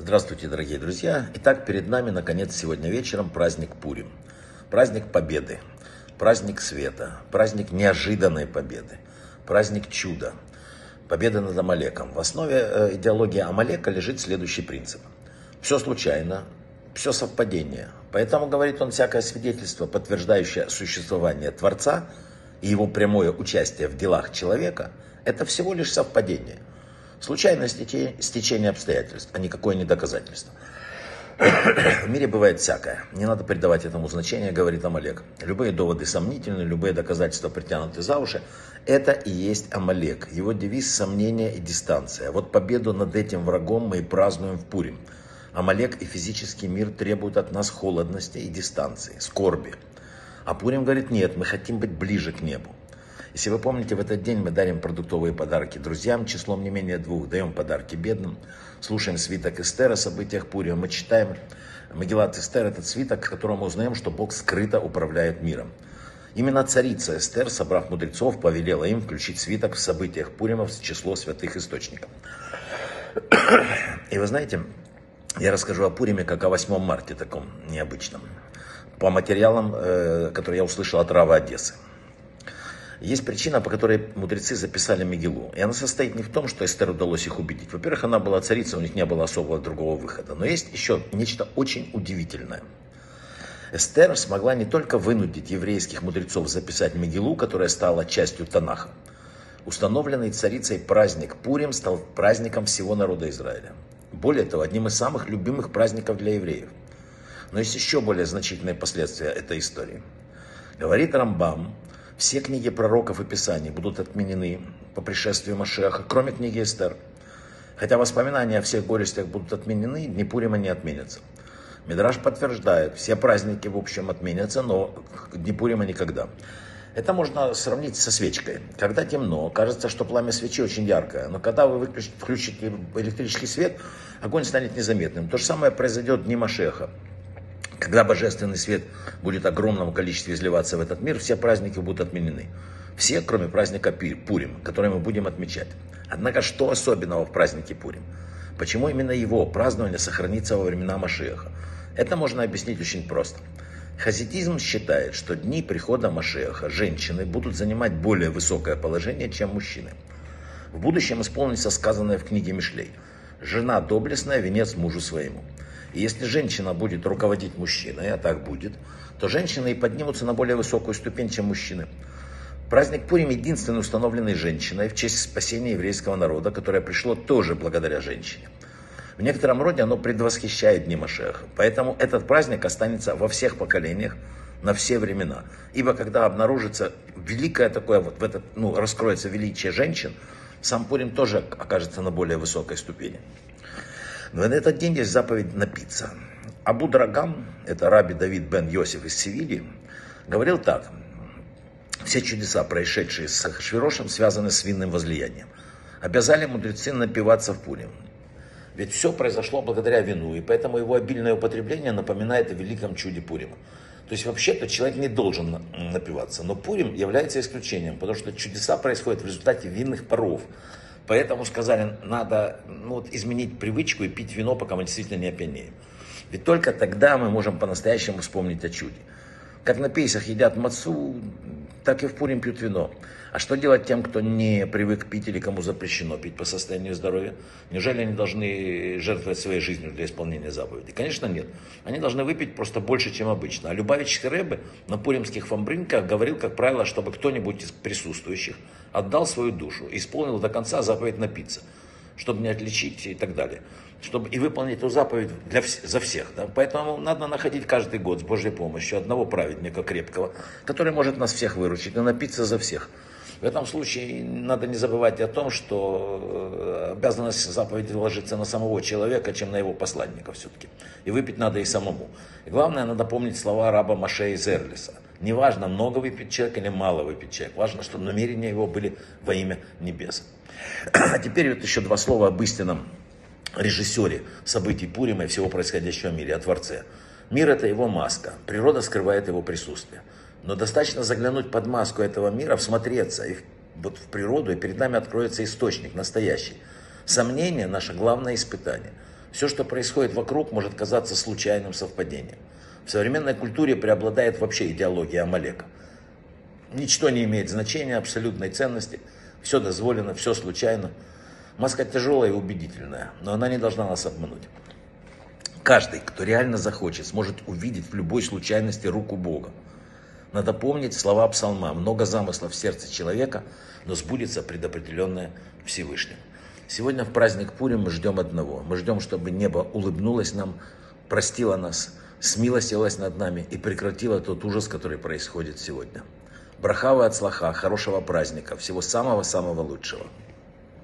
Здравствуйте, дорогие друзья. Итак, перед нами, наконец, сегодня вечером праздник Пурим. Праздник Победы, праздник света, праздник неожиданной победы, праздник чуда, победы над Амалеком. В основе э, идеологии Амалека лежит следующий принцип. Все случайно, все совпадение. Поэтому, говорит он, всякое свидетельство, подтверждающее существование Творца и его прямое участие в делах человека, это всего лишь совпадение. Случайное стечение обстоятельств, а никакое не доказательство. В мире бывает всякое. Не надо придавать этому значения, говорит Амалек. Любые доводы сомнительны, любые доказательства притянуты за уши. Это и есть Амалек. Его девиз – сомнение и дистанция. Вот победу над этим врагом мы и празднуем в Пурим. Амалек и физический мир требуют от нас холодности и дистанции, скорби. А Пурим говорит, нет, мы хотим быть ближе к небу. Если вы помните, в этот день мы дарим продуктовые подарки друзьям, числом не менее двух, даем подарки бедным, слушаем свиток Эстера о событиях Пурия, мы читаем Магеллат Эстер, этот свиток, в котором мы узнаем, что Бог скрыто управляет миром. Именно царица Эстер, собрав мудрецов, повелела им включить свиток в событиях Пурима в число святых источников. И вы знаете, я расскажу о Пуриме как о 8 марте таком необычном. По материалам, э, которые я услышал от Рава Одессы. Есть причина, по которой мудрецы записали Мегилу. И она состоит не в том, что Эстер удалось их убедить. Во-первых, она была царица, у них не было особого другого выхода. Но есть еще нечто очень удивительное. Эстер смогла не только вынудить еврейских мудрецов записать Мегилу, которая стала частью Танаха. Установленный царицей праздник Пурим стал праздником всего народа Израиля. Более того, одним из самых любимых праздников для евреев. Но есть еще более значительные последствия этой истории. Говорит Рамбам, все книги пророков и писаний будут отменены по пришествию Машеха, кроме книги Эстер. Хотя воспоминания о всех горестях будут отменены, дни Пурима не отменятся. Мидраш подтверждает, все праздники в общем отменятся, но дни Пурима никогда. Это можно сравнить со свечкой. Когда темно, кажется, что пламя свечи очень яркое, но когда вы включите электрический свет, огонь станет незаметным. То же самое произойдет в дни Машеха. Когда божественный свет будет в огромном количестве изливаться в этот мир, все праздники будут отменены. Все, кроме праздника Пурим, который мы будем отмечать. Однако, что особенного в празднике Пурим? Почему именно его празднование сохранится во времена Машеха? Это можно объяснить очень просто. Хасидизм считает, что дни прихода Машеха женщины будут занимать более высокое положение, чем мужчины. В будущем исполнится сказанное в книге Мишлей. Жена доблестная, венец мужу своему. И если женщина будет руководить мужчиной, а так будет, то женщины и поднимутся на более высокую ступень, чем мужчины. Праздник Пурим единственный установленный женщиной в честь спасения еврейского народа, которое пришло тоже благодаря женщине. В некотором роде оно предвосхищает Дни Машеха. Поэтому этот праздник останется во всех поколениях, на все времена. Ибо когда обнаружится великое такое, вот в этот, ну, раскроется величие женщин, сам Пурим тоже окажется на более высокой ступени. Но на этот день есть заповедь напиться. Абу Драгам, это раби Давид бен Йосиф из Севильи, говорил так. Все чудеса, происшедшие с Ахашвирошем, связаны с винным возлиянием. Обязали мудрецы напиваться в Пурим. Ведь все произошло благодаря вину, и поэтому его обильное употребление напоминает о великом чуде Пурима. То есть вообще-то человек не должен напиваться, но Пурим является исключением, потому что чудеса происходят в результате винных паров. Поэтому сказали, надо ну, вот, изменить привычку и пить вино, пока мы действительно не опьянеем. Ведь только тогда мы можем по-настоящему вспомнить о чуде. Как на пейсах едят мацу, так и в Пурим пьют вино. А что делать тем, кто не привык пить или кому запрещено пить по состоянию здоровья? Неужели они должны жертвовать своей жизнью для исполнения заповедей? Конечно, нет. Они должны выпить просто больше, чем обычно. А Любавичский Рэбе на пуримских фамбринках говорил, как правило, чтобы кто-нибудь из присутствующих отдал свою душу исполнил до конца заповедь напиться, чтобы не отличить и так далее чтобы и выполнить эту заповедь для, за всех. Да? Поэтому надо находить каждый год с Божьей помощью одного праведника крепкого, который может нас всех выручить и напиться за всех. В этом случае надо не забывать о том, что э, обязанность заповеди ложится на самого человека, чем на его посланника все-таки. И выпить надо и самому. И главное, надо помнить слова раба Маше из Эрлиса. Неважно, много выпить человек или мало выпить человек. Важно, чтобы намерения его были во имя небес. А теперь вот еще два слова об истинном режиссере событий Пурима и всего происходящего в мире, о Творце. Мир – это его маска, природа скрывает его присутствие. Но достаточно заглянуть под маску этого мира, всмотреться и вот в природу, и перед нами откроется источник настоящий. Сомнение – наше главное испытание. Все, что происходит вокруг, может казаться случайным совпадением. В современной культуре преобладает вообще идеология Амалека. Ничто не имеет значения, абсолютной ценности, все дозволено, все случайно. Маска тяжелая и убедительная, но она не должна нас обмануть. Каждый, кто реально захочет, сможет увидеть в любой случайности руку Бога. Надо помнить слова псалма. Много замыслов в сердце человека, но сбудется предопределенное Всевышним. Сегодня в праздник Пурим мы ждем одного. Мы ждем, чтобы небо улыбнулось нам, простило нас, смилостилось над нами и прекратило тот ужас, который происходит сегодня. Брахава от слаха, хорошего праздника, всего самого-самого лучшего.